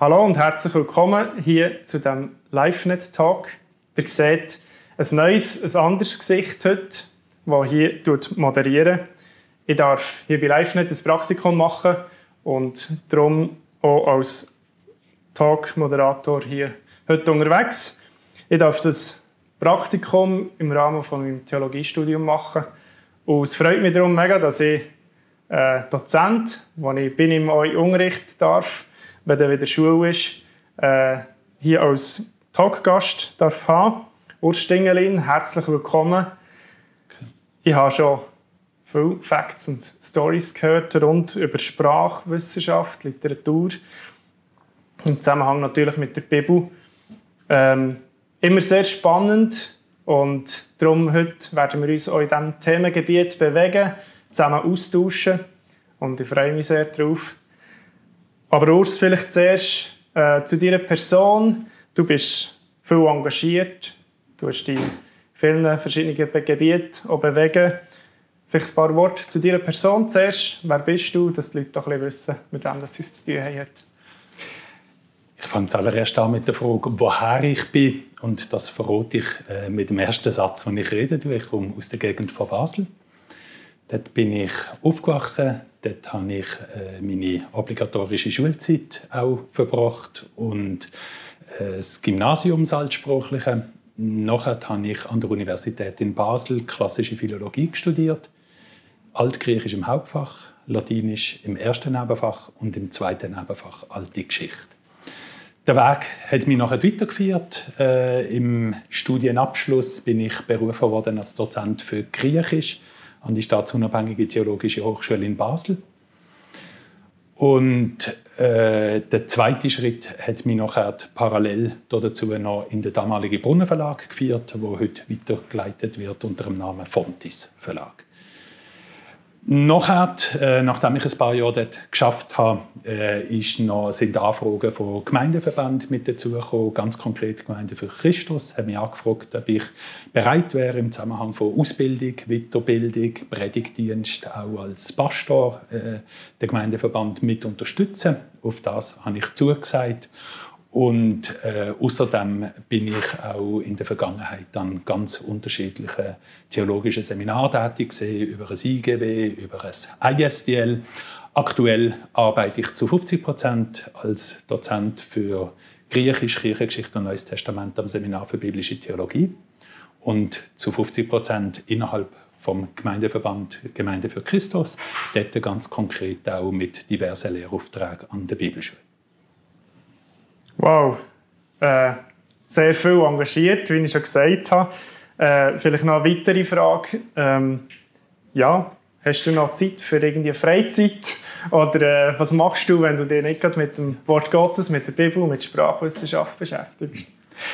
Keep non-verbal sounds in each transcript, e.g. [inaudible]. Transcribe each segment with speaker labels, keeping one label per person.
Speaker 1: Hallo und herzlich willkommen hier zu dem LiveNet Talk. Ihr seht ein neues, ein anderes Gesicht heute, das hier moderieren. Ich darf hier bei LiveNet ein Praktikum machen und darum auch als Talk-Moderator hier heute unterwegs. Ich darf das Praktikum im Rahmen von meinem Theologiestudium machen. Und es freut mich darum mega, dass ich äh, Dozent, wo ich bin im Unterricht darf, wenn dann wieder Schule ist, äh, hier als Talkgast darf haben. Urs Stingelin, herzlich willkommen. Ich habe schon viele Facts und Stories gehört rund über Sprachwissenschaft, Literatur, im Zusammenhang natürlich mit der Bibel. Ähm, immer sehr spannend und darum heute werden wir uns auch in diesem Themengebiet bewegen, zusammen austauschen und ich freue mich sehr darauf. Aber Urs, vielleicht zuerst äh, zu deiner Person. Du bist viel engagiert, du hast dich in vielen verschiedenen Gebieten bewegen. Vielleicht ein paar Worte zu deiner Person zuerst. Wer bist du, dass die Leute doch ein bisschen wissen, mit wem sie es zu tun haben.
Speaker 2: Ich fange zuallererst an mit der Frage, woher ich bin. Und das verrate ich äh, mit dem ersten Satz, den ich rede. Ich komme aus der Gegend von Basel. Dort bin ich aufgewachsen. Dort habe ich äh, meine obligatorische Schulzeit auch verbracht und äh, das Gymnasium das Altsprachliche. Nachher habe ich an der Universität in Basel klassische Philologie studiert, Altgriechisch im Hauptfach, Latinisch im ersten Nebenfach und im zweiten Nebenfach Alte Geschichte. Der Weg hat mich nachher weitergeführt. Äh, Im Studienabschluss bin ich berufen worden als Dozent für Griechisch an die Staatsunabhängige Theologische Hochschule in Basel. Und äh, der zweite Schritt hat mich nachher parallel dazu noch in den damaligen Brunnenverlag geführt, wo heute weitergeleitet wird unter dem Namen Fontis Verlag. Nachher, äh, nachdem ich ein paar Jahre dort geschafft habe, äh, ist noch, sind Anfragen von Gemeindeverbänden mit dazugekommen, ganz konkret Gemeinde für Christus, haben mich angefragt, ob ich bereit wäre, im Zusammenhang von Ausbildung, Weiterbildung, Predigtdienst auch als Pastor äh, den Gemeindeverband mit unterstützen. Auf das habe ich zugesagt und äh, außerdem bin ich auch in der Vergangenheit dann ganz unterschiedliche theologische Seminare tätig gewesen, über ein IGW, über ein ISDL. Aktuell arbeite ich zu 50 Prozent als Dozent für Griechisch, Kirchengeschichte und Neues Testament am Seminar für biblische Theologie und zu 50 Prozent innerhalb vom Gemeindeverband Gemeinde für Christus, dort ganz konkret auch mit diversen Lehraufträgen an der Bibelschule.
Speaker 1: Wow, äh, sehr viel engagiert, wie ich schon gesagt habe. Äh, vielleicht noch eine weitere Frage. Ähm, ja, hast du noch Zeit für irgendwie Freizeit? Oder äh, was machst du, wenn du dich nicht mit dem Wort Gottes, mit der Bibel, mit Sprachwissenschaft beschäftigst?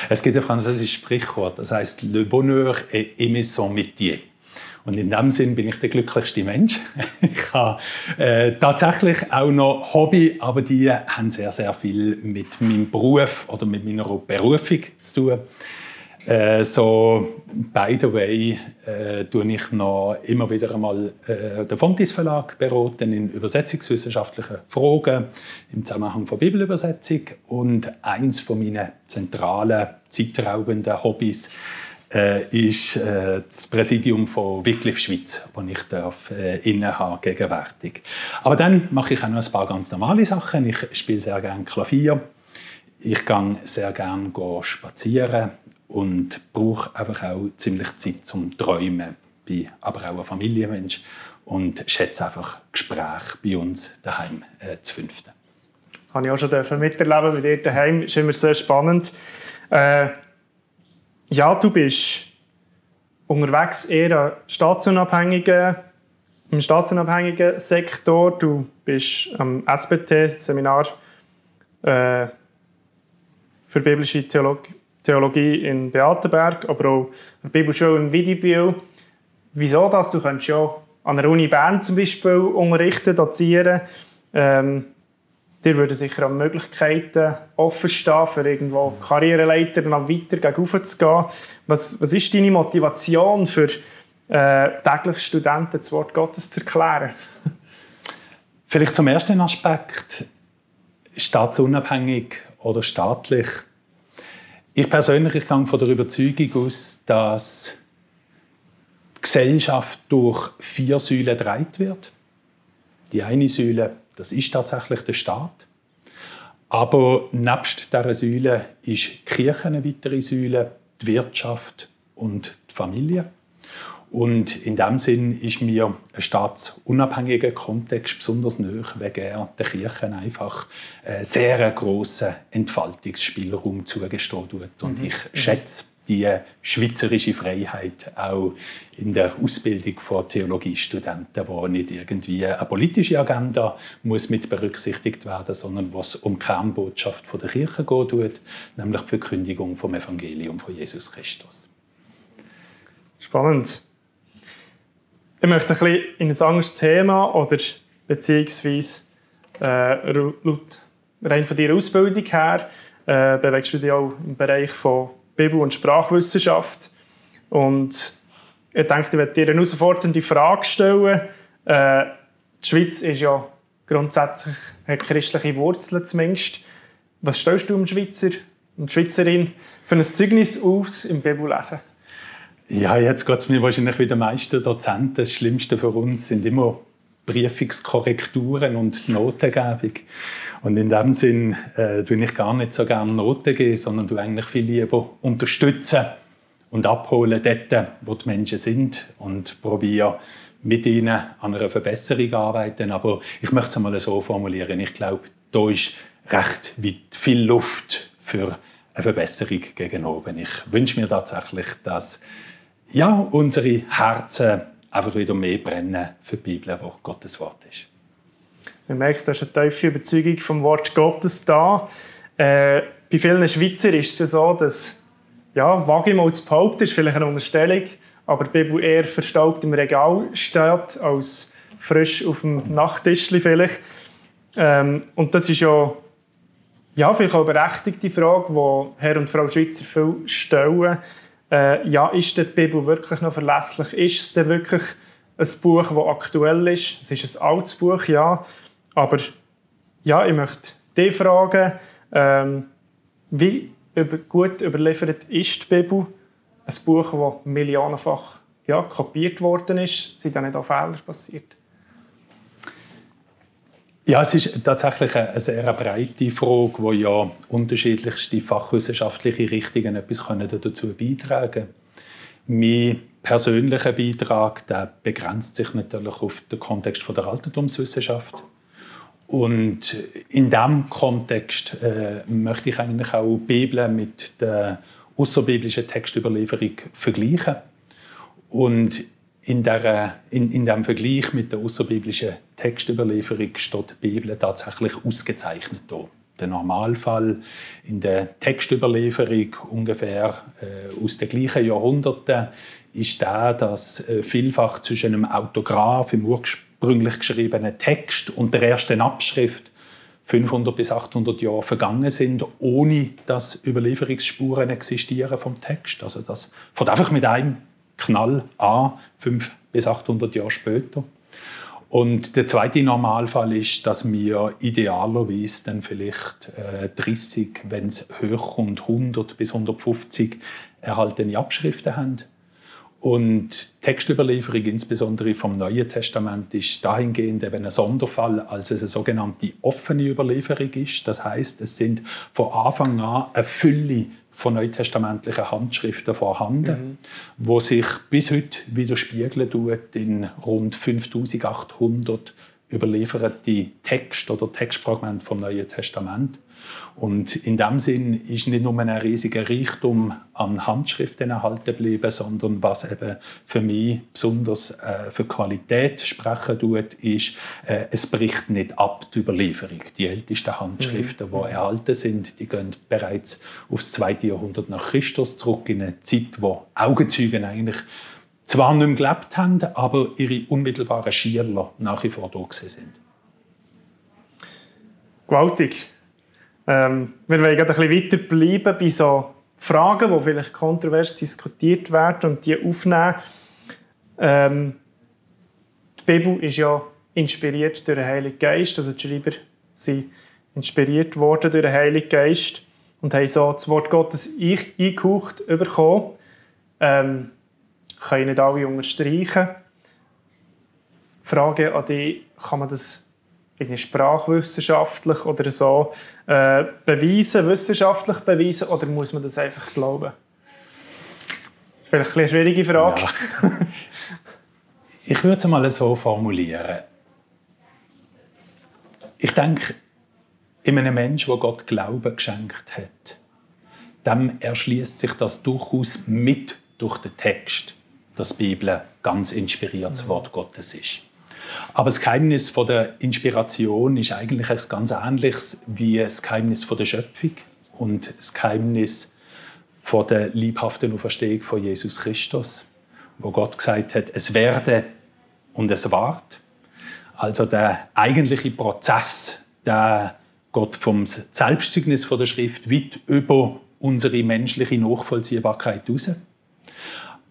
Speaker 2: Es gibt ein französisches Sprichwort, das heißt Le bonheur est aimer son métier. Und in dem Sinn bin ich der glücklichste Mensch. [laughs] Ich habe äh, tatsächlich auch noch Hobby, aber die haben sehr, sehr viel mit meinem Beruf oder mit meiner Berufung zu tun. Äh, so, by the way, äh, tue ich noch immer wieder einmal äh, den Fontis Verlag beraten in übersetzungswissenschaftlichen Fragen im Zusammenhang von Bibelübersetzung. Und eins von meinen zentralen, zeitraubenden Hobbys ist äh, das Präsidium von Wycliffe Schweiz, das ich darf, äh, innehaben gegenwärtig. Aber dann mache ich auch noch ein paar ganz normale Sachen. Ich spiele sehr gerne Klavier. Ich gehe sehr gerne spazieren und brauche einfach auch ziemlich Zeit zum Träumen. Bin aber auch ein Familienmensch und schätze einfach Gespräche bei uns daheim äh, zu fünften.
Speaker 1: Das habe ich auch schon miterleben bei dir daheim. Das ist immer sehr spannend. Äh, ja, du bist unterwegs eher staatsunabhängigen, im staatsunabhängigen Sektor. Du bist am SBT-Seminar äh, für biblische Theolog Theologie in Beatenberg, aber auch an der Bibelschule in Widibühl. Wieso das? Du könntest ja an der Uni Bern zum Beispiel unterrichten, dozieren. Ähm, dir würden sicher auch Möglichkeiten offen stehen, für irgendwo Karriereleiter noch weiter gegen zu gehen. Was, was ist deine Motivation für äh, täglich Studenten das Wort Gottes zu erklären? [laughs]
Speaker 2: Vielleicht zum ersten Aspekt. staatsunabhängig oder staatlich? Ich persönlich ich gehe von der Überzeugung aus, dass die Gesellschaft durch vier Säulen gedreht wird. Die eine Säule, das ist tatsächlich der Staat. Aber nebst dieser Säule ist die Kirche eine weitere Säule, die Wirtschaft und die Familie. Und in dem Sinn ist mir ein staatsunabhängiger Kontext besonders nöch, wegen er der Kirche einfach einen sehr grossen Entfaltungsspielraum zugestehen tut. Und mhm. ich schätze die schweizerische Freiheit auch in der Ausbildung von Theologiestudenten, wo nicht irgendwie eine politische Agenda muss mit berücksichtigt werden, sondern was um die Kernbotschaft der Kirche geht, nämlich die Verkündigung vom Evangelium von Jesus Christus.
Speaker 1: Spannend. Ich möchte ein bisschen in ein anderes Thema oder beziehungsweise äh, laut rein von deiner Ausbildung her äh, bewegst du dich auch im Bereich von Bibel- und Sprachwissenschaft. Und ich denke, ich werde dir eine herausfordernde Frage stellen. Äh, die Schweiz ist ja grundsätzlich hat christliche Wurzeln zumindest. Was stellst du dem Schweizer und Schweizerin für ein Zeugnis aus im Bibellesen?
Speaker 2: Ja, jetzt geht es mir wahrscheinlich wie den meisten Dozenten. Das Schlimmste für uns sind immer Prüfungskorrekturen und Notengebung. Und in dem Sinn äh, tue ich gar nicht so gerne Noten geben, sondern du eigentlich viel lieber unterstützen und abholen dort, wo die Menschen sind und probiere mit ihnen an einer Verbesserung arbeiten. Aber ich möchte es einmal so formulieren. Ich glaube, da ist recht viel Luft für eine Verbesserung gegen oben. Ich wünsche mir tatsächlich, dass ja, unsere Herzen einfach wieder mehr brennen für die Bibel, wo Gottes Wort ist.
Speaker 1: Man merkt, da ist eine tiefe Überzeugung vom Wort Gottes da. Äh, bei vielen Schweizer ist es ja so, dass, ja, wage ich mal zu behaupten, ist vielleicht eine Unterstellung, aber die Bibel eher verstaubt im Regal steht, als frisch auf dem Nachttisch vielleicht. Ähm, und das ist ja, ja vielleicht auch eine berechtigte Frage, die Herr und Frau Schweizer viel stellen äh, ja, ist die Bibel wirklich noch verlässlich? Ist es denn wirklich ein Buch, das aktuell ist? Es ist ein altes Buch, ja. Aber ja, ich möchte dich fragen, ähm, wie über, gut überliefert ist die Bibel? Ein Buch, das millionenfach ja, kopiert worden ist. Sind da nicht auch Fehler passiert?
Speaker 2: Ja, es ist tatsächlich eine sehr breite Frage, wo ja unterschiedlichste fachwissenschaftliche Richtungen etwas dazu beitragen können. Mein persönlicher Beitrag der begrenzt sich natürlich auf den Kontext der Altertumswissenschaft. Und in diesem Kontext äh, möchte ich eigentlich auch die Bibel mit der außerbiblischen Textüberlieferung vergleichen. Und in, der, in, in dem Vergleich mit der außerbiblischen Textüberlieferung steht die Bibel tatsächlich ausgezeichnet da. Der Normalfall in der Textüberlieferung ungefähr äh, aus den gleichen Jahrhunderten ist der, dass äh, vielfach zwischen einem Autograph im ursprünglich geschriebenen Text und der ersten Abschrift 500 bis 800 Jahre vergangen sind, ohne dass Überlieferungsspuren existieren vom Text. Also das fängt einfach mit einem Knall an, 500 bis 800 Jahre später. Und der zweite Normalfall ist, dass wir idealerweise dann vielleicht äh, 30, wenn es hochkommt, 100 bis 150 erhaltene Abschriften haben. Und Textüberlieferung, insbesondere vom Neuen Testament, ist dahingehend eben ein Sonderfall, als es eine sogenannte offene Überlieferung ist. Das heißt, es sind von Anfang an eine Fülle von neutestamentlichen Handschriften vorhanden, mhm. wo sich bis heute widerspiegeln tut in rund 5800 überlieferte Texte oder Textfragmente vom Neuen Testament. Und in dem Sinn ist nicht nur ein riesiger Reichtum an Handschriften erhalten geblieben, sondern was eben für mich besonders äh, für Qualität sprechen tut, ist, äh, es bricht nicht ab die Überlieferung. Die ältesten Handschriften, mhm. die erhalten sind, die gehen bereits aufs zweite Jahrhundert nach Christus zurück, in eine Zeit, wo Augenzeugen eigentlich zwar nicht mehr gelebt haben, aber ihre unmittelbaren Schierler nach wie vor da sind.
Speaker 1: Gewaltig. Ähm, wir wollen ein bisschen weiter bleiben bei so Fragen, die vielleicht kontrovers diskutiert werden und die aufnehmen. Ähm, die Bibel ist ja inspiriert durch den Heiligen Geist, also die Schreiber sind inspiriert worden durch den Heiligen Geist und haben so das Wort Gottes eingehaucht bekommen. Ähm, können nicht alle unterstreichen. Frage an dich, kann man das sprachwissenschaftlich oder so äh, beweisen, wissenschaftlich beweisen, oder muss man das einfach glauben? Vielleicht eine schwierige Frage. Ja. [laughs]
Speaker 2: Ich würde es mal so formulieren. Ich denke, in einem Menschen, der Gott Glauben geschenkt hat, dem erschließt sich das durchaus mit durch den Text, dass die Bibel ganz inspiriertes Wort Gottes ist. Aber das Geheimnis von der Inspiration ist eigentlich ein ganz ähnliches wie das Geheimnis von der Schöpfung und das Geheimnis von der liebhaften Auferstehung von Jesus Christus, wo Gott gesagt hat, es werde und es ward. Also der eigentliche Prozess, der Gott vom Selbstzeugnis von der Schrift weit über unsere menschliche Nachvollziehbarkeit raus.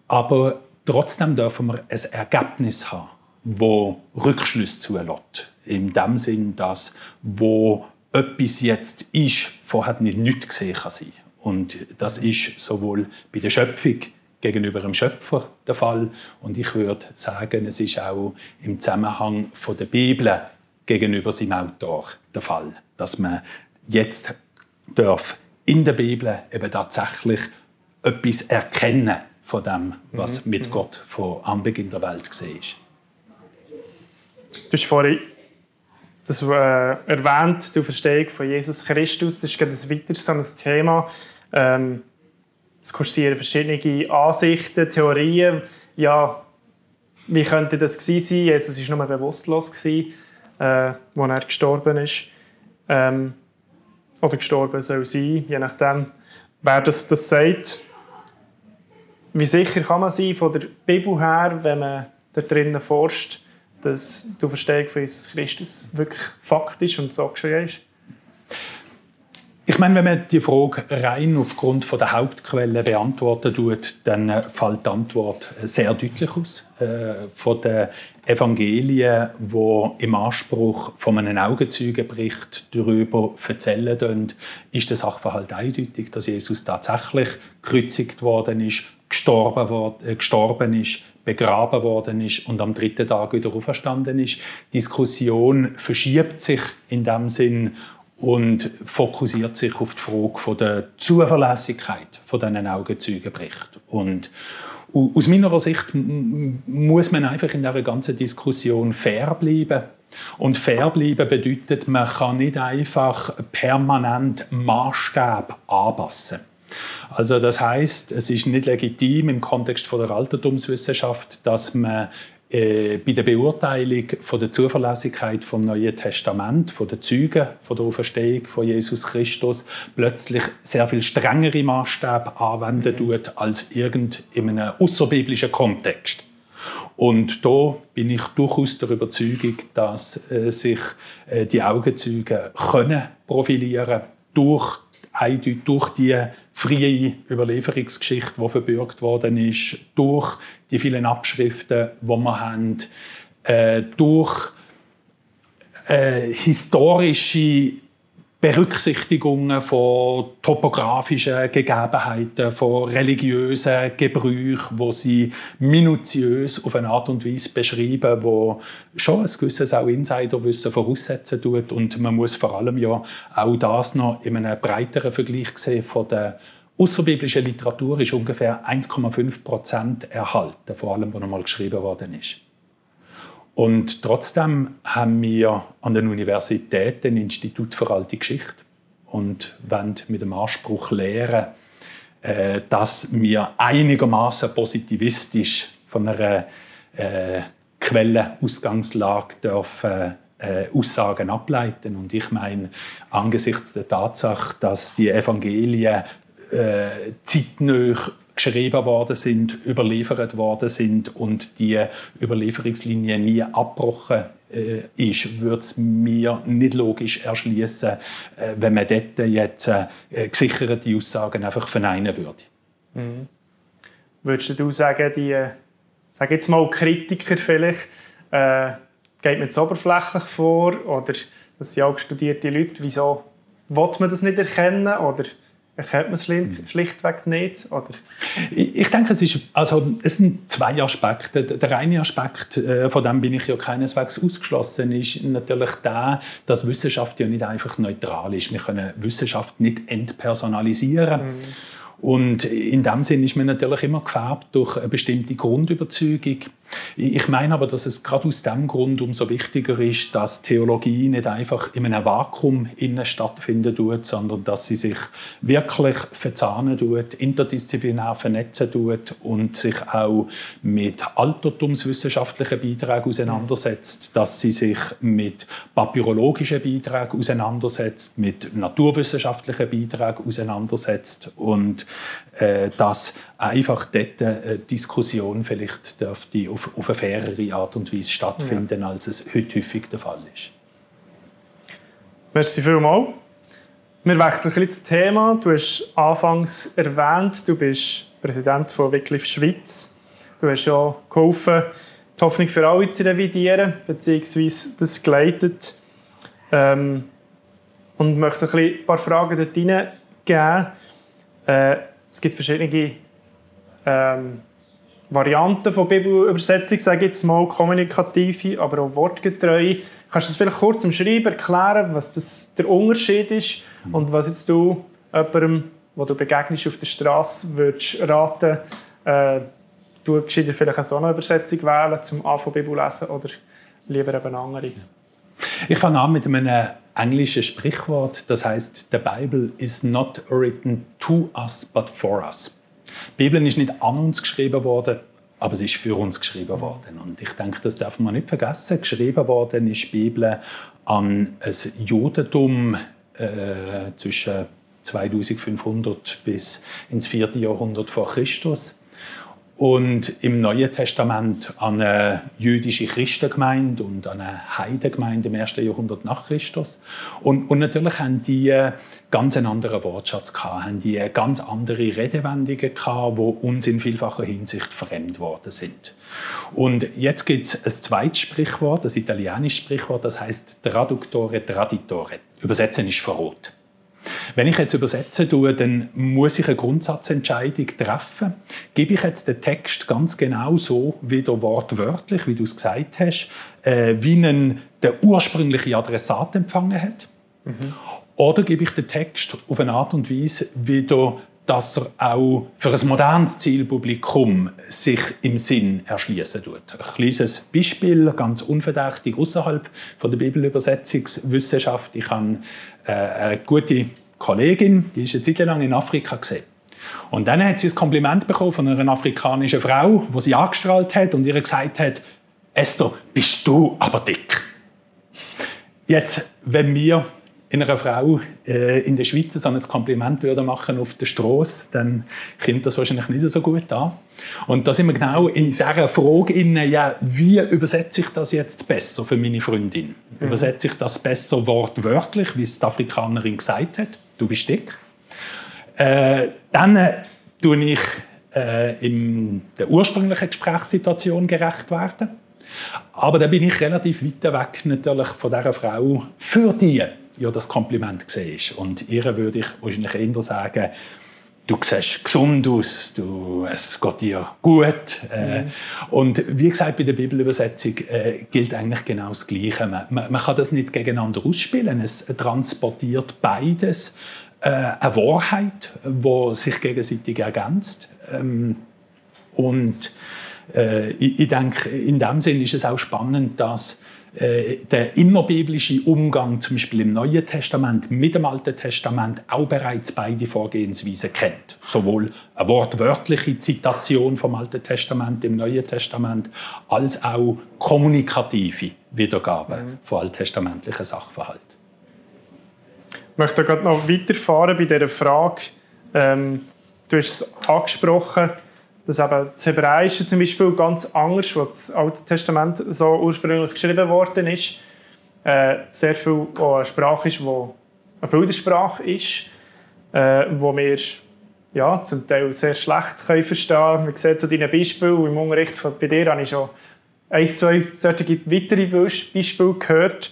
Speaker 2: Aber trotzdem dürfen wir ein Ergebnis haben wo Rückschlüsse zulässt. In dem Sinn, dass wo etwas jetzt ist, vorher nicht nichts gesehen kann sein. Und das ist sowohl bei der Schöpfung gegenüber dem Schöpfer der Fall und ich würde sagen, es ist auch im Zusammenhang von der Bibel gegenüber seinem Autor der Fall, dass man jetzt darf in der Bibel eben tatsächlich etwas erkennen von dem, was mhm. mit mhm. Gott von Anbeginn der Welt gesehen ist.
Speaker 1: Du hast vorhin das äh, erwähnt, die Verstehung von Jesus Christus. Das ist gerade ein weiteres ein Thema. Ähm, es kursieren verschiedene Ansichten, Theorien. Ja, wie könnte das gewesen sein? Jesus war nur bewusstlos, gewesen, äh, als er gestorben ist. Ähm, oder gestorben soll sein, je nachdem, wer das, das sagt. Wie sicher kann man sein von der Bibel her, wenn man da drinnen forscht, dass die Verstehung von Jesus Christus wirklich faktisch und so geschehen ist?
Speaker 2: Ich meine, wenn man die Frage rein aufgrund von der Hauptquelle beantworten tut, dann fällt die Antwort sehr deutlich aus. Äh, von den Evangelien, wo im Anspruch von einem Augenzeugenbericht darüber erzählen, ist der Sachverhalt eindeutig, dass Jesus tatsächlich gekreuzigt worden ist, gestorben, worden, äh, gestorben ist, begraben worden ist und am dritten Tag wieder auferstanden ist. Diskussion verschiebt sich in dem Sinn und fokussiert sich auf die Frage von der Zuverlässigkeit von diesen Augenzeugenberichten. Und aus meiner Sicht muss man einfach in dieser ganzen Diskussion fair bleiben. Und fair bleiben bedeutet, man kann nicht einfach permanent Maßstab anpassen. Also das heißt, es ist nicht legitim im Kontext von der Altertumswissenschaft, dass man äh, bei der Beurteilung von der Zuverlässigkeit vom Neuen Testament, von den Zeugen von der Auferstehung von Jesus Christus plötzlich sehr viel strengere Maßstäbe anwenden tut als irgend in einem außerbiblischen Kontext. Und da bin ich durchaus der Überzeugung, dass äh, sich äh, die Augenzeugen können profilieren durch durch die freie Überlieferungsgeschichte, die verbürgt worden ist, durch die vielen Abschriften, die wir haben, äh, durch äh, historische Berücksichtigungen von topografischen Gegebenheiten, von religiösen Gebrüchen, wo sie minutiös auf eine Art und Weise beschreiben, wo schon ein gewisses auch Insiderwissen voraussetzen tut und man muss vor allem ja auch das noch in einem breiteren Vergleich sehen von der außerbiblischen Literatur ist ungefähr 1,5 Prozent erhalten, vor allem, was noch mal geschrieben worden ist. Und trotzdem haben wir an den Universitäten ein Institut für alte Geschichte und wollen mit dem Anspruch lehren, äh, dass wir einigermaßen positivistisch von einer äh, Quellenausgangslage dürfen äh, Aussagen ableiten. Und ich meine, angesichts der Tatsache, dass die Evangelien äh, zeitnah geschrieben worden sind, überliefert worden sind und die Überlieferungslinie nie abgebrochen äh, ist, würde es mir nicht logisch erschließen, äh, wenn man dort jetzt äh, gesicherte Aussagen einfach verneinen würde. Mhm.
Speaker 1: Würdest du sagen, die, äh, sag jetzt mal Kritiker vielleicht, äh, geht man jetzt oberflächlich vor oder das sind auch studierte Leute. Wieso will man das nicht erkennen oder erkennt man es schlichtweg nicht? Oder?
Speaker 2: Ich denke, es, ist, also, es sind zwei Aspekte. Der eine Aspekt, äh, von dem bin ich ja keineswegs ausgeschlossen, ist natürlich der, dass Wissenschaft ja nicht einfach neutral ist. Wir können Wissenschaft nicht entpersonalisieren. Mhm. Und in dem Sinn ist man natürlich immer gefärbt durch eine bestimmte Grundüberzeugung. Ich meine aber, dass es gerade aus dem Grund umso wichtiger ist, dass Theologie nicht einfach in einem Vakuum innen stattfinden tut, sondern dass sie sich wirklich verzahnen tut, interdisziplinär vernetzen tut und sich auch mit altertumswissenschaftlichen Beiträgen auseinandersetzt, dass sie sich mit papyrologischen Beiträgen auseinandersetzt, mit naturwissenschaftlichen Beiträgen auseinandersetzt und äh, dass einfach dort eine Diskussion vielleicht dürfte auf, auf eine fairere Art und Weise stattfinden, ja. als es heute häufig der Fall ist.
Speaker 1: Merci vielmals. Wir wechseln ein das Thema. Du hast anfangs erwähnt, du bist Präsident von Wycliffe Schweiz. Du hast ja geholfen, die Hoffnung für alle zu revidieren, beziehungsweise das geleitet. Ähm, und möchte ein paar Fragen dort hineingeben. Äh, es gibt verschiedene ähm, Varianten von Bibelübersetzung, sage ich jetzt mal, kommunikative, aber auch wortgetreue. Kannst du das vielleicht kurz im Schreiben erklären, was das der Unterschied ist und was jetzt du jemandem, wo du begegnest auf der Straße, würdest raten, äh, du vielleicht so eine Übersetzung wählen, zum Anfang Bibel lesen oder lieber eben eine andere?
Speaker 2: Ich fange an mit einem englischen Sprichwort, das heißt, the Bible is not written to us, but for us. Die Bibel ist nicht an uns geschrieben worden, aber sie ist für uns geschrieben worden. Und ich denke, das darf man nicht vergessen. Geschrieben worden ist die Bibel an ein Judentum äh, zwischen 2500 bis ins 4. Jahrhundert vor Christus und im Neuen Testament an eine jüdische Christengemeinde und an eine Heidengemeinde im ersten Jahrhundert nach Christus. Und, und natürlich haben die ganz einen anderen Wortschatz gehabt, haben die ganz andere Redewendungen gehabt, die uns in vielfacher Hinsicht fremd worden sind. Und jetzt gibt es ein zweites Sprichwort, das italienische Sprichwort, das heißt Traductore Traditore. Übersetzen ist Verrot. Wenn ich jetzt übersetzen tue, dann muss ich eine Grundsatzentscheidung treffen. Gebe ich jetzt den Text ganz genau so wieder wortwörtlich, wie du es gesagt hast, äh, wie ihn der ursprüngliche Adressat empfangen hat? Mhm. Oder gebe ich den Text auf eine Art und Weise wieder dass er auch für ein modernes Zielpublikum sich im Sinn erschließen tut. Ein kleines Beispiel, ganz unverdächtig außerhalb von der Bibelübersetzungswissenschaft. Ich habe eine gute Kollegin, die ist eine Zeit lang in Afrika gesehen. Und dann hat sie ein Kompliment bekommen von einer afrikanischen Frau, wo sie angestrahlt hat und ihr gesagt hat: Esther, bist du aber dick. Jetzt, wenn wir einer Frau äh, in der Schweiz so ein Kompliment würde machen auf der Straße, dann kommt das wahrscheinlich nicht so gut an. Und da sind wir genau in dieser Frage inne, ja, wie übersetze ich das jetzt besser für meine Freundin? Mhm. Übersetze ich das besser wortwörtlich, wie es die Afrikanerin gesagt hat? Du bist dick. Äh, dann äh, tue ich äh, in der ursprünglichen Gesprächssituation gerecht werden. Aber da bin ich relativ weit weg natürlich von dieser Frau für die ja das Kompliment siehst. Und ihr würde ich wahrscheinlich eher sagen, du siehst gesund aus, du, es geht dir gut. Äh, mhm. Und wie gesagt, bei der Bibelübersetzung äh, gilt eigentlich genau das Gleiche. Man, man, man, kann das nicht gegeneinander ausspielen. Es transportiert beides äh, eine Wahrheit, die sich gegenseitig ergänzt. Ähm, und äh, ich, ich denke, in dem Sinn ist es auch spannend, dass äh, der innerbiblische Umgang zum Beispiel im Neuen Testament mit dem Alten Testament auch bereits beide Vorgehensweisen kennt. Sowohl eine wortwörtliche Zitation vom Alten Testament im Neuen Testament als auch kommunikative Wiedergabe mhm. von alttestamentlichen Sachverhalten.
Speaker 1: Ich möchte gerade noch weiterfahren bei dieser Frage. Ähm, du hast es angesprochen, dass eben das Hebräische zum Beispiel ganz anders, was das Alte Testament so ursprünglich geschrieben worden ist, äh, sehr viel auch eine Sprache ist, die eine Bildersprache ist, äh, wo wir ja, zum Teil sehr schlecht können verstehen können. Man sieht so deine Beispiele im Unterricht von, bei dir habe ich schon ein, zwei solche weitere Beispiele gehört.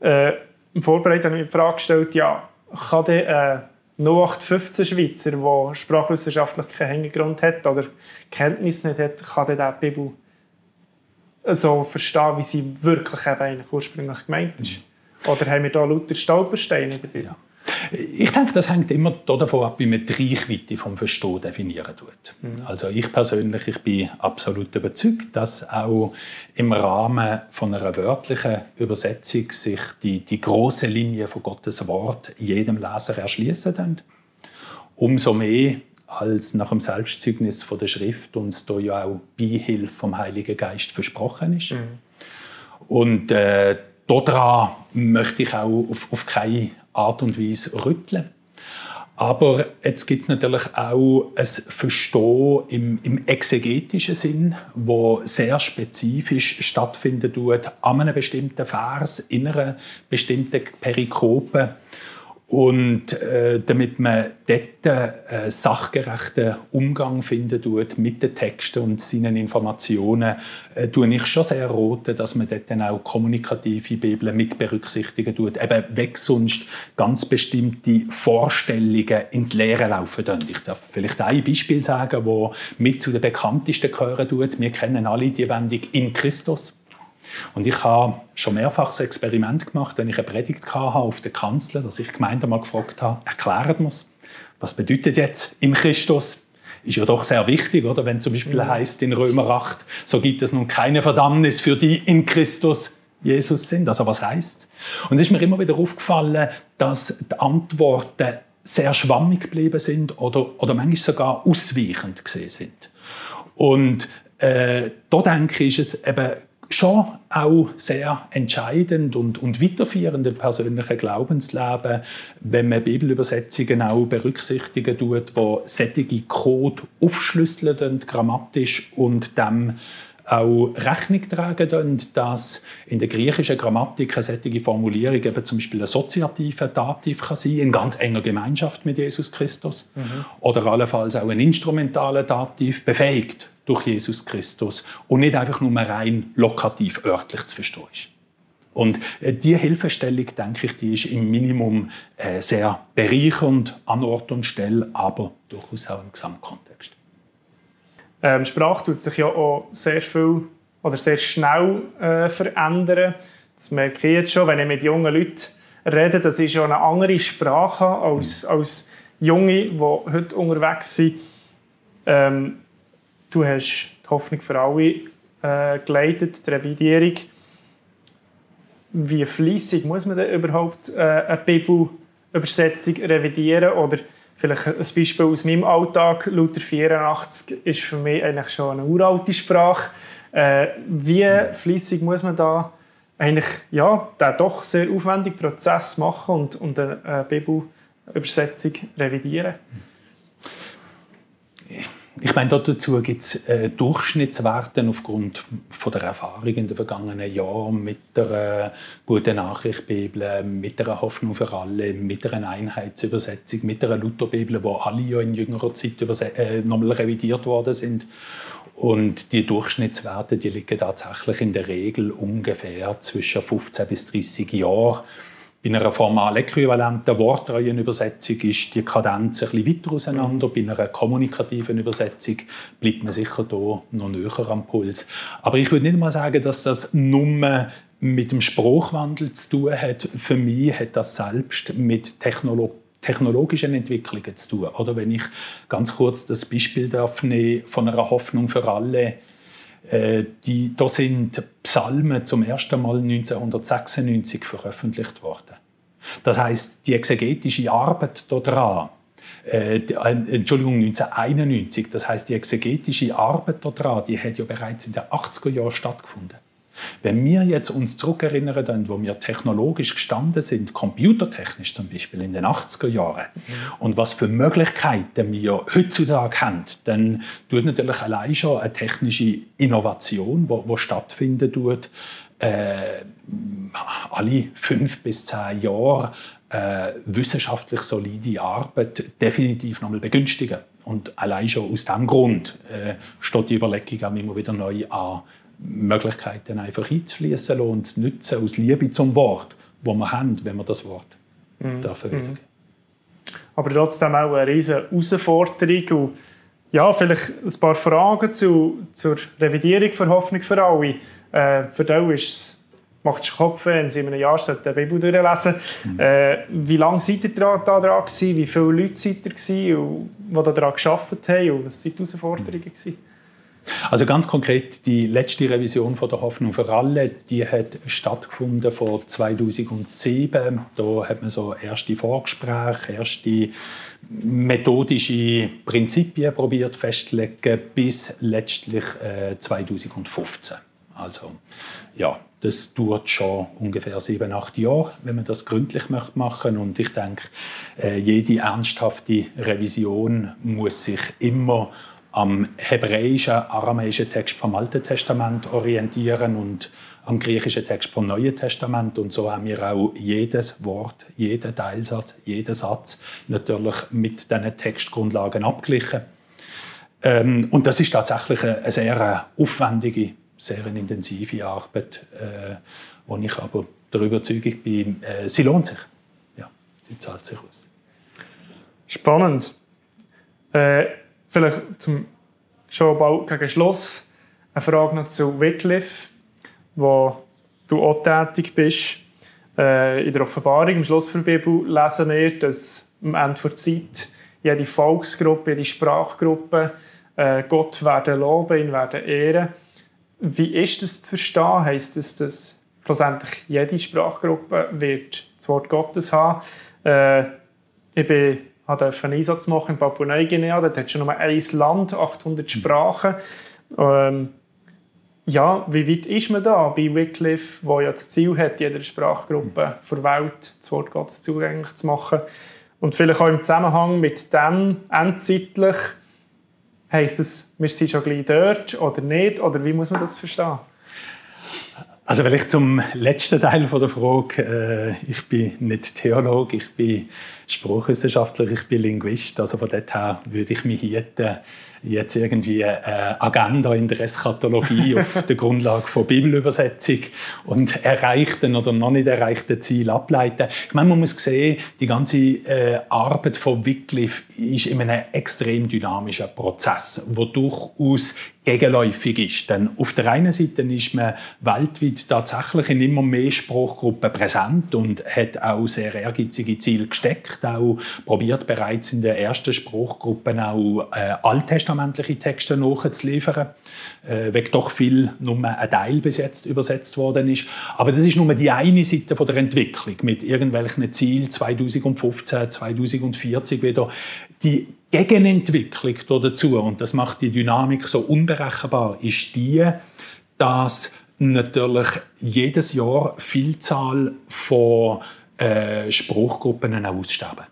Speaker 1: Äh, im Vorbereiten habe ich mir die Frage gestellt, ja, kann der äh, 0815 Schweizer, der sprachwissenschaftlich keinen Hintergrund hat oder Kenntnis nicht hat, kann der die Bibel so verstehen, wie sie wirklich eben eigentlich ursprünglich gemeint ist? Oder haben wir da lauter Stolpersteine dabei? Ja.
Speaker 2: Ich denke, das hängt immer davon ab, wie man die Reichweite vom Verstehen definieren tut. Mhm. Also ich persönlich, ich bin absolut überzeugt, dass auch im Rahmen von einer wörtlichen Übersetzung sich die, die große Linie von Gottes Wort jedem Leser erschließen können. Umso mehr als nach dem Selbstzeugnis von der Schrift uns da ja auch Beihilfe vom Heiligen Geist versprochen ist. Mhm. Und äh, daran möchte ich auch auf, auf keine Art und Weise rütteln. Aber jetzt gibt es natürlich auch ein Verstehen im, im, exegetischen Sinn, wo sehr spezifisch stattfinden tut an einem bestimmten Vers, in einer bestimmten Perikope und äh, damit man dort äh, sachgerechten Umgang finden tut mit den Texten und seinen Informationen, äh, tue ich schon sehr rote, dass man dort dann auch kommunikative Bibeln mit berücksichtigen tut. Eben weg sonst ganz bestimmte Vorstellungen ins Leere laufen tun. Ich darf vielleicht ein Beispiel sagen, wo mit zu den bekanntesten gehören tut. Wir kennen alle die Wendung in Christus. Und ich habe schon mehrfach das Experiment gemacht, wenn ich eine Predigt hatte auf der Kanzel, dass ich die Gemeinde mal gefragt habe, erklärt mir was bedeutet jetzt in Christus? Ist ja doch sehr wichtig, oder? Wenn zum Beispiel mhm. heißt in Römer 8, so gibt es nun keine Verdammnis für die in Christus Jesus sind. Also was heißt? Und es ist mir immer wieder aufgefallen, dass die Antworten sehr schwammig geblieben sind oder, oder manchmal sogar ausweichend gesehen sind. Und äh, da denke ich, ist es eben schon auch sehr entscheidend und, und weiterführend im persönlichen Glaubensleben, wenn man Bibelübersetzungen auch berücksichtigen tut, wo sättige Code aufschlüsseln grammatisch und dem auch Rechnung tragen, dass in der griechischen Grammatik eine solche Formulierung eben zum Beispiel ein soziativer Dativ kann sein, in ganz enger Gemeinschaft mit Jesus Christus, mhm. oder allenfalls auch ein instrumentaler Dativ befähigt durch Jesus Christus und nicht einfach nur rein lokativ örtlich zu verstehen ist. Und äh, diese Hilfestellung, denke ich, die ist im Minimum äh, sehr bereichernd an Ort und Stelle, aber durchaus auch im Gesamtkontext.
Speaker 1: Ähm, Sprache tut sich ja auch sehr viel oder sehr schnell äh, verändern. Das merke ich jetzt schon, wenn ich mit jungen Leuten rede. Das ist ja eine andere Sprache als, als Junge, die heute unterwegs sind. Ähm, Du hast die Hoffnung für alle äh, geleitet, die Revidierung. Wie fließig muss man denn überhaupt äh, eine Bibelübersetzung revidieren? Oder vielleicht ein Beispiel aus meinem Alltag. Luther 84 ist für mich eigentlich schon eine uralte Sprache. Äh, wie fließig muss man da eigentlich ja, den doch sehr aufwendigen Prozess machen und, und eine Bibelübersetzung revidieren?
Speaker 2: Ich meine, dazu gibt es äh, Durchschnittswerte aufgrund von der Erfahrung in den vergangenen Jahren mit der äh, guten Nachricht Bibel, mit der Hoffnung für alle, mit der Einheitsübersetzung, mit der Lutherbibel, wo alle ja in jüngerer Zeit äh, nochmal revidiert worden sind. Und die Durchschnittswerte, die liegen tatsächlich in der Regel ungefähr zwischen 15 bis 30 Jahren. Bei einer formal äquivalenten wortreuen Übersetzung ist die Kadenz ein bisschen weiter auseinander. Bei einer kommunikativen Übersetzung bleibt man sicher hier noch näher am Puls. Aber ich würde nicht mal sagen, dass das nur mit dem Spruchwandel zu tun hat. Für mich hat das selbst mit Technologie technologischen Entwicklungen zu tun. Oder wenn ich ganz kurz das Beispiel darf nehmen von einer Hoffnung für alle, die, da sind Psalmen zum ersten Mal 1996 veröffentlicht worden. Das heißt, die exegetische Arbeit daran, äh, äh Entschuldigung, 1991, das heißt, die exegetische Arbeit daran, die hat ja bereits in den 80er Jahren stattgefunden. Wenn wir jetzt uns zurückerinnern, wo wir technologisch gestanden sind, computertechnisch zum Beispiel in den 80er Jahren, mhm. und was für Möglichkeiten wir heutzutage haben, dann tut natürlich allein schon eine technische Innovation, die stattfinden tut, äh, alle fünf bis zehn Jahre äh, wissenschaftlich solide Arbeit definitiv nochmal begünstigen. Und allein schon aus diesem Grund äh, steht die Überlegung immer wieder neu an, Möglichkeiten einfach einzufließen und zu nutzen aus Liebe zum Wort, die wir haben, wenn wir das Wort mhm. dürfen
Speaker 1: mhm. Aber trotzdem auch eine riesige Herausforderung. Und ja, vielleicht ein paar Fragen zu, zur Revidierung der Hoffnung für alle. Äh, für dich ist es macht es Kopf, wenn Sie in einem Jahr die Bibel durchlesen mhm. äh, Wie lange seid ihr da, da dran gewesen? Wie viele Leute seid ihr gewesen, die daran gearbeitet haben? Und was waren die Herausforderungen? Gewesen?
Speaker 2: Also ganz konkret, die letzte Revision von der Hoffnung für alle, die hat stattgefunden vor 2007. Da hat man so erste Vorgespräche, erste methodische Prinzipien probiert festzulegen, bis letztlich äh, 2015. Also ja, das dauert schon ungefähr sieben, acht Jahre, wenn man das gründlich machen möchte. Und ich denke, äh, jede ernsthafte Revision muss sich immer am hebräischen, aramäischen Text vom Alten Testament orientieren und am griechischen Text vom Neuen Testament. Und so haben wir auch jedes Wort, jeden Teilsatz, jeden Satz natürlich mit diesen Textgrundlagen abgeglichen. Ähm, und das ist tatsächlich eine sehr aufwendige, sehr intensive Arbeit, äh, wo ich aber der Überzeugung bin, äh, sie lohnt sich. Ja, sie zahlt sich aus.
Speaker 1: Spannend. Äh Vielleicht zum schon bald gegen Schluss eine Frage noch zu Wycliffe, wo du auch tätig bist. Äh, in der Offenbarung, im Schluss der Bibel, lesen wir, dass am Ende der Zeit jede Volksgruppe, jede Sprachgruppe äh, Gott werden loben, ihn werden ehren. Wie ist das zu verstehen? Heißt das, dass schlussendlich jede Sprachgruppe wird das Wort Gottes haben? Äh, ich bin durfte einen Einsatz machen in Papua-Neuguinea. Dort hat schon nur ein Land, 800 Sprachen. Ähm, ja, wie weit ist man da bei Wycliffe, wo ja das Ziel hat, jeder Sprachgruppe der Welt das Wort Gottes zugänglich zu machen? Und vielleicht auch im Zusammenhang mit dem endzeitlich, heisst es, wir sind schon gleich dort oder nicht? Oder wie muss man das verstehen?
Speaker 2: Also vielleicht zum letzten Teil der Frage. Äh, ich bin nicht Theologe, ich bin Sprachwissenschaftler, ich bin Linguist. Also von dort her würde ich mich hier jetzt irgendwie eine Agenda in der Eschatologie [laughs] auf der Grundlage von Bibelübersetzung und erreichten oder noch nicht erreichten Ziel ableiten. Ich meine, man muss sehen, die ganze äh, Arbeit von Wycliffe ist in einem extrem dynamischen Prozess, wo durchaus gegenläufig ist. Denn auf der einen Seite ist man weltweit tatsächlich in immer mehr Sprachgruppen präsent und hat auch sehr ehrgeizige Ziele gesteckt, auch probiert bereits in der ersten Sprachgruppe auch äh, alttestamentliche Texte nachzuliefern, äh, weil doch viel nur ein Teil bis jetzt übersetzt worden ist. Aber das ist nur die eine Seite von der Entwicklung mit irgendwelchen Zielen 2015, 2040 wieder. Die Gegenentwicklung dazu, und das macht die Dynamik so unberechenbar, ist die, dass natürlich jedes Jahr Vielzahl von äh, Spruchgruppen aussterben.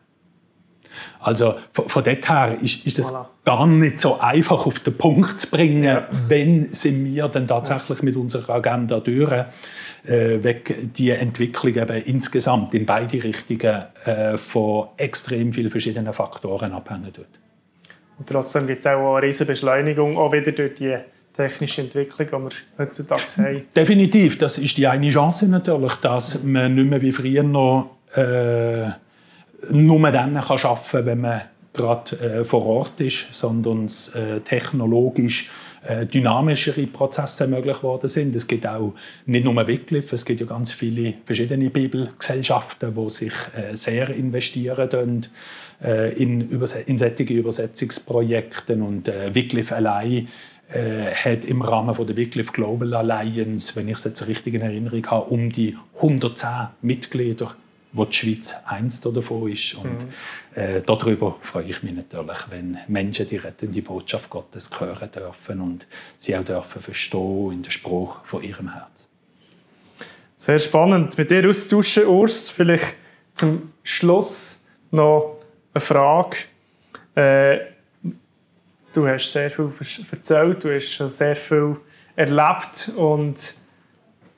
Speaker 2: Also von, von dort her ist, ist das voilà. gar nicht so einfach auf den Punkt zu bringen, ja. wenn sind wir dann tatsächlich mit unserer Agenda durch, äh, weg die Entwicklung eben insgesamt in beide Richtungen äh, von extrem vielen verschiedenen Faktoren abhängen tut.
Speaker 1: Und trotzdem gibt es auch eine riesige Beschleunigung, auch wieder durch die technische Entwicklung, die wir heutzutage haben.
Speaker 2: Definitiv, das ist die eine Chance natürlich, dass man nicht mehr wie früher noch äh, nur dann kann arbeiten kann, wenn man gerade äh, vor Ort ist, sondern äh, technologisch äh, dynamischere Prozesse möglich geworden sind. Es gibt auch nicht nur Wycliffe, es gibt ja ganz viele verschiedene Bibelgesellschaften, die sich äh, sehr investieren äh, in, in solche Übersetzungsprojekte und äh, Wycliffe allein hat im Rahmen der Wycliffe Global Alliance, wenn ich es jetzt richtig in Erinnerung habe, um die 110 Mitglieder wo die Schweiz eins davon ist. Und mhm. äh, darüber freue ich mich natürlich, wenn Menschen die rettende Botschaft Gottes hören dürfen und sie auch dürfen verstehen in der Spruch von ihrem Herz.
Speaker 1: Sehr spannend. Mit dir austauschen, Urs. Vielleicht zum Schluss noch eine Frage. Äh, du hast sehr viel erzählt, du hast schon sehr viel erlebt und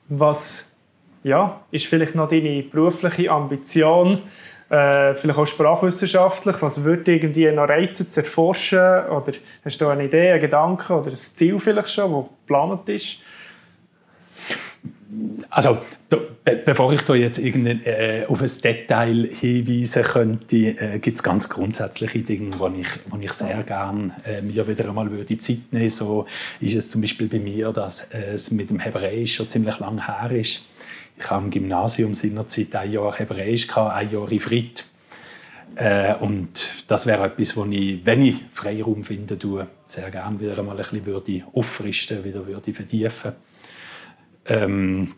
Speaker 1: was ja, ist vielleicht noch deine berufliche Ambition, äh, vielleicht auch sprachwissenschaftlich, was würde irgendwie noch reizen zu erforschen oder hast du eine Idee, einen Gedanken oder ein Ziel vielleicht schon, das geplant ist?
Speaker 2: also, be bevor ich da jetzt äh, auf ein Detail hinweisen könnte, äh, gibt es ganz grundsätzliche Dinge, die ich, wo ich sehr gerne äh, mir wieder einmal würde Zeit nehmen So ist es zum Beispiel bei mir, dass äh, es mit dem Hebräisch schon ziemlich lang her ist. Ich habe im Gymnasium seinerzeit ein Jahr Hebräisch, ein Jahr Ifrit. Äh, und das wäre etwas, wo ich, wenn ich Freiraum finde, sehr gerne wieder einmal ein bisschen würde auffrischen, wieder würde vertiefen. Ähm,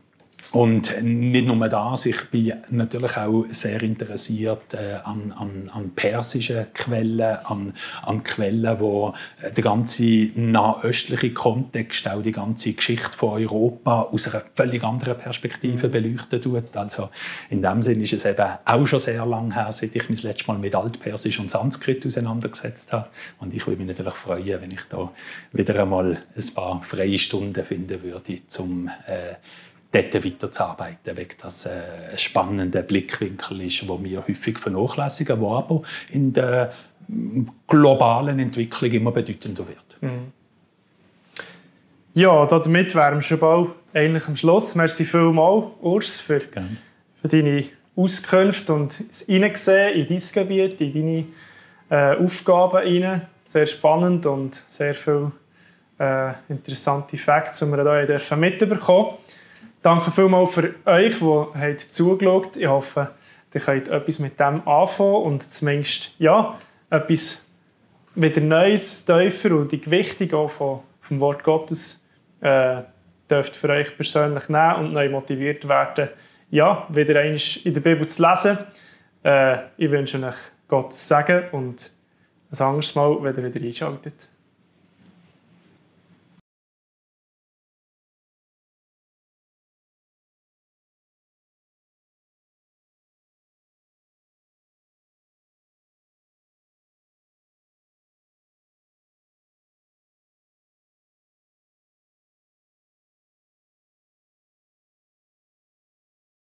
Speaker 2: und nicht nur das, ich bin natürlich auch sehr interessiert äh, an, an, an, persischen Quellen, an, an Quellen, wo äh, der ganze nahöstliche Kontext, auch die ganze Geschichte von Europa aus einer völlig anderen Perspektive mhm. beleuchten tut. Also in dem Sinne ist es eben auch schon sehr lange her, seit ich mich das letzte Mal mit Altpersisch und Sanskrit auseinandergesetzt habe. Und ich würde mich natürlich freuen, wenn ich da wieder einmal ein paar freie Stunden finden würde, um äh, dort weiterzuarbeiten, weil das äh, ein spannender Blickwinkel ist, wo wir häufig vernachlässigen, der aber in der globalen Entwicklung immer bedeutender wird. Mhm.
Speaker 1: Ja, damit wären wir schon bald eigentlich am Schluss. Merci vielmals, Urs, für, für deine Auskünfte und das Hineinsehen in dein Gebiet, in deine äh, Aufgaben rein. Sehr spannend und sehr viele äh, interessante Facts, die wir hier mitbekommen dürfen. Danke vielmals für euch, die zugeschaut habt. Ich hoffe, ihr könnt etwas mit dem anfangen und zumindest ja, etwas wieder Neues, tiefer und die Gewichtung auch vom, vom Wort Gottes äh, dürft für euch persönlich nehmen und neu motiviert werden, ja, wieder einmal in der Bibel zu lesen. Äh, ich wünsche euch Gottes Segen und ein anderes Mal, wenn ihr wieder einschaltet.